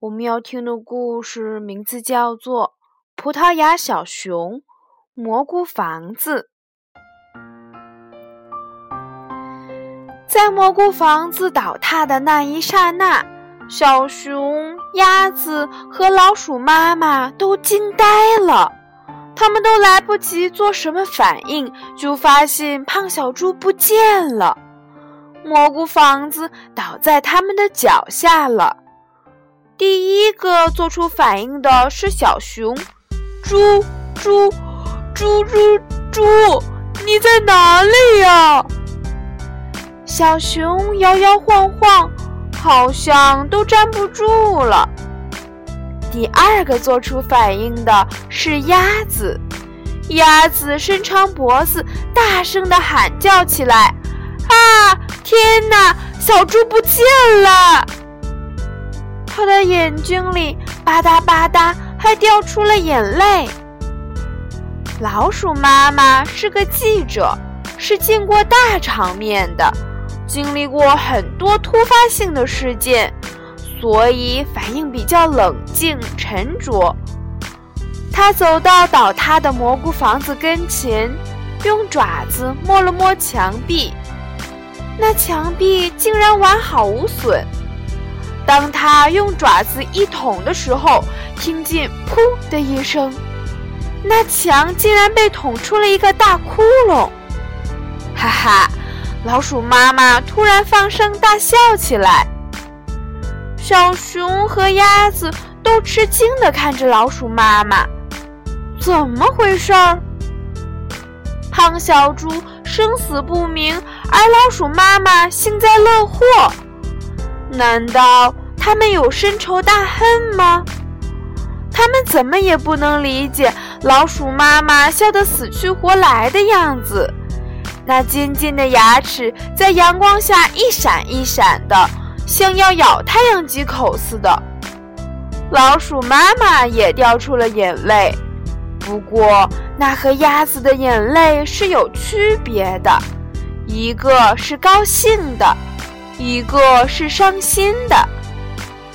我们要听的故事名字叫做《葡萄牙小熊蘑菇房子》。在蘑菇房子倒塌的那一刹那，小熊、鸭子和老鼠妈妈都惊呆了。他们都来不及做什么反应，就发现胖小猪不见了。蘑菇房子倒在他们的脚下了。第一个做出反应的是小熊，猪猪猪猪猪，你在哪里呀？小熊摇摇晃晃，好像都站不住了。第二个做出反应的是鸭子，鸭子伸长脖子，大声地喊叫起来：“啊，天哪！小猪不见了！”他的眼睛里吧嗒吧嗒，还掉出了眼泪。老鼠妈妈是个记者，是见过大场面的，经历过很多突发性的事件，所以反应比较冷静沉着。他走到倒塌的蘑菇房子跟前，用爪子摸了摸墙壁，那墙壁竟然完好无损。当他用爪子一捅的时候，听见“噗”的一声，那墙竟然被捅出了一个大窟窿！哈哈，老鼠妈妈突然放声大笑起来。小熊和鸭子都吃惊地看着老鼠妈妈，怎么回事儿？胖小猪生死不明，而老鼠妈妈幸灾乐祸。难道他们有深仇大恨吗？他们怎么也不能理解老鼠妈妈笑得死去活来的样子，那尖尖的牙齿在阳光下一闪一闪的，像要咬太阳几口似的。老鼠妈妈也掉出了眼泪，不过那和鸭子的眼泪是有区别的，一个是高兴的。一个是伤心的，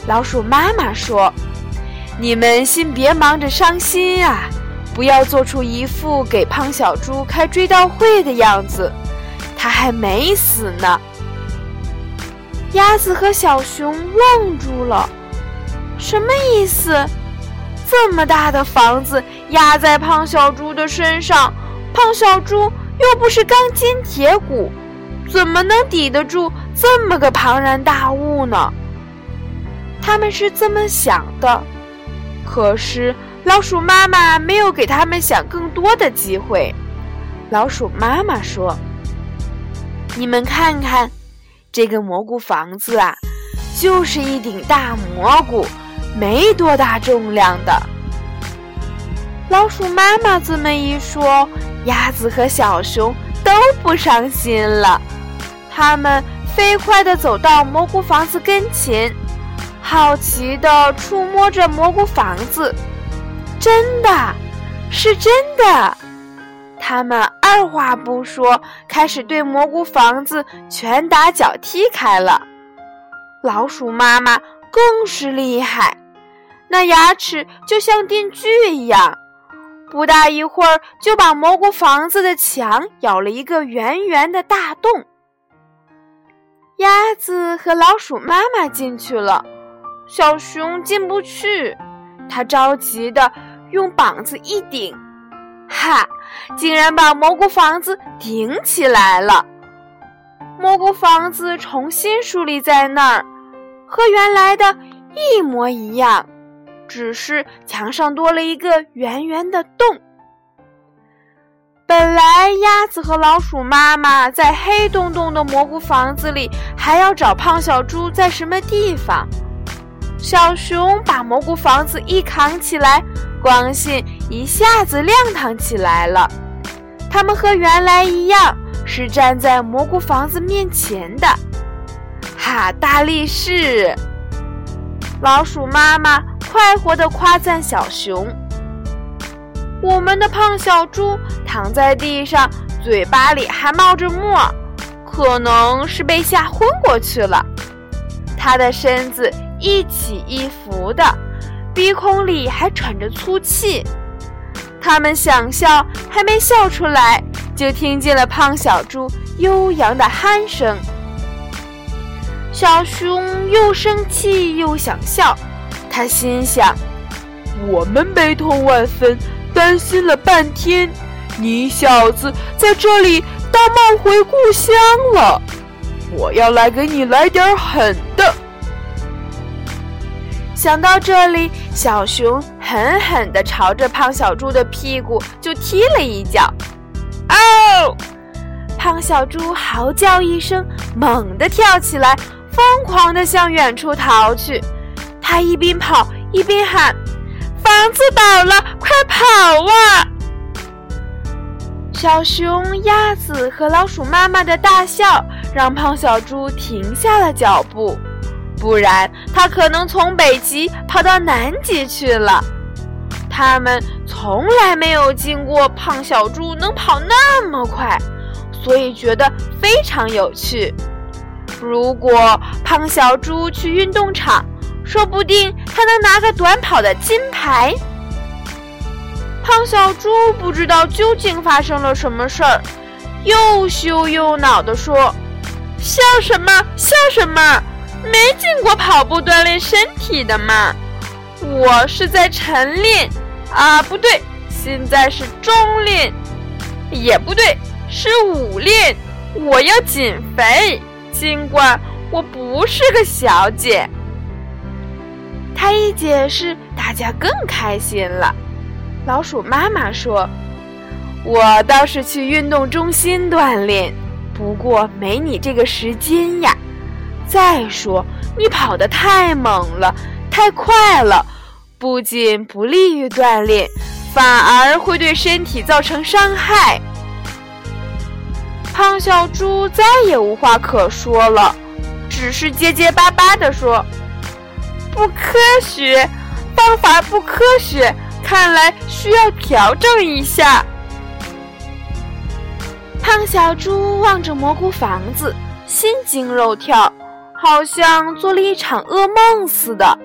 老鼠妈妈说：“你们先别忙着伤心啊，不要做出一副给胖小猪开追悼会的样子，他还没死呢。”鸭子和小熊愣住了，什么意思？这么大的房子压在胖小猪的身上，胖小猪又不是钢筋铁骨。怎么能抵得住这么个庞然大物呢？他们是这么想的，可是老鼠妈妈没有给他们想更多的机会。老鼠妈妈说：“你们看看，这个蘑菇房子啊，就是一顶大蘑菇，没多大重量的。”老鼠妈妈这么一说，鸭子和小熊都不伤心了。他们飞快地走到蘑菇房子跟前，好奇地触摸着蘑菇房子。真的，是真的！他们二话不说，开始对蘑菇房子拳打脚踢开了。老鼠妈妈更是厉害，那牙齿就像电锯一样，不大一会儿就把蘑菇房子的墙咬了一个圆圆的大洞。鸭子和老鼠妈妈进去了，小熊进不去。它着急的用膀子一顶，哈，竟然把蘑菇房子顶起来了。蘑菇房子重新竖立在那儿，和原来的一模一样，只是墙上多了一个圆圆的洞。本来鸭子和老鼠妈妈在黑洞洞的蘑菇房子里，还要找胖小猪在什么地方。小熊把蘑菇房子一扛起来，光线一下子亮堂起来了。他们和原来一样，是站在蘑菇房子面前的。哈，大力士！老鼠妈妈快活地夸赞小熊。我们的胖小猪躺在地上，嘴巴里还冒着沫，可能是被吓昏过去了。它的身子一起一伏的，鼻孔里还喘着粗气。他们想笑，还没笑出来，就听见了胖小猪悠扬的鼾声。小熊又生气又想笑，他心想：“我们悲痛万分，担心了半天，你小子在这里大梦回故乡了。我要来给你来点狠。”想到这里，小熊狠狠地朝着胖小猪的屁股就踢了一脚。哦！胖小猪嚎叫一声，猛地跳起来，疯狂地向远处逃去。他一边跑一边喊：“房子倒了，快跑啊！”小熊、鸭子和老鼠妈妈的大笑让胖小猪停下了脚步。不然，他可能从北极跑到南极去了。他们从来没有见过胖小猪能跑那么快，所以觉得非常有趣。如果胖小猪去运动场，说不定他能拿个短跑的金牌。胖小猪不知道究竟发生了什么事儿，又羞又恼地说：“笑什么？笑什么？”没见过跑步锻炼身体的吗？我是在晨练，啊，不对，现在是中练，也不对，是午练。我要减肥，尽管我不是个小姐。他一解释，大家更开心了。老鼠妈妈说：“我倒是去运动中心锻炼，不过没你这个时间呀。”再说，你跑得太猛了，太快了，不仅不利于锻炼，反而会对身体造成伤害。胖小猪再也无话可说了，只是结结巴巴地说：“不科学，方法不科学，看来需要调整一下。”胖小猪望着蘑菇房子，心惊肉跳。好像做了一场噩梦似的，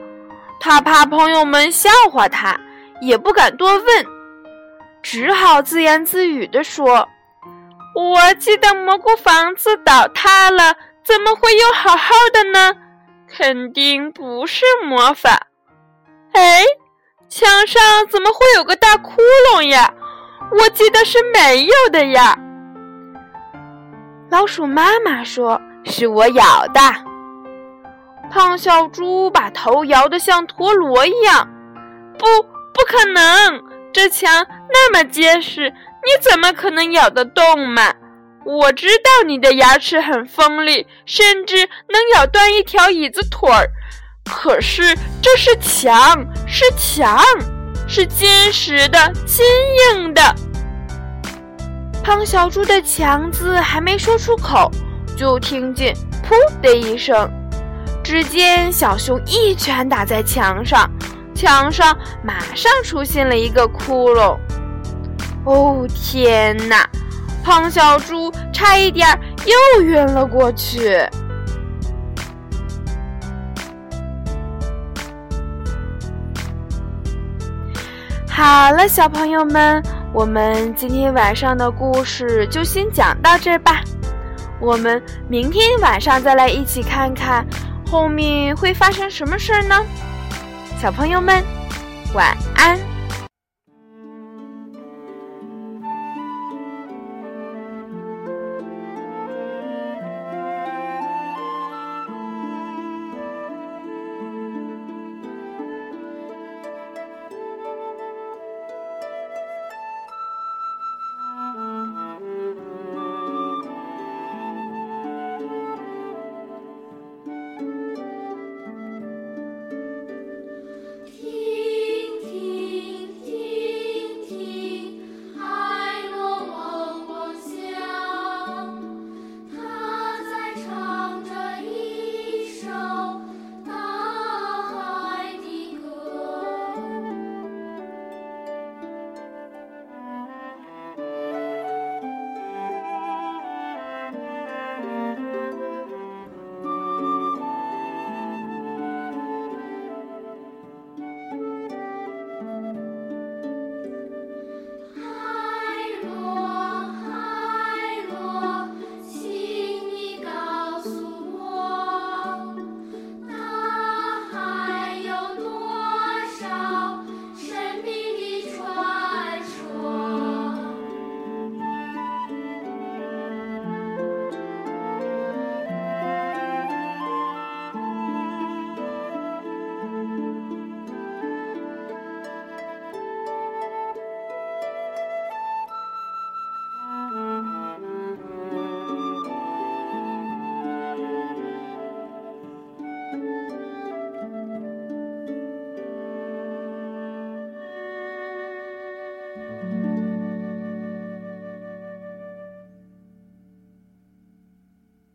他怕朋友们笑话他，也不敢多问，只好自言自语地说：“我记得蘑菇房子倒塌了，怎么会有好好的呢？肯定不是魔法。哎，墙上怎么会有个大窟窿呀？我记得是没有的呀。”老鼠妈妈说：“是我咬的。”胖小猪把头摇得像陀螺一样，不，不可能！这墙那么结实，你怎么可能咬得动嘛？我知道你的牙齿很锋利，甚至能咬断一条椅子腿儿。可是这是墙，是墙，是坚实的、坚硬的。胖小猪的“墙”字还没说出口，就听见“噗”的一声。只见小熊一拳打在墙上，墙上马上出现了一个窟窿。哦天哪！胖小猪差一点又晕了过去。好了，小朋友们，我们今天晚上的故事就先讲到这儿吧。我们明天晚上再来一起看看。后面会发生什么事儿呢？小朋友们，晚。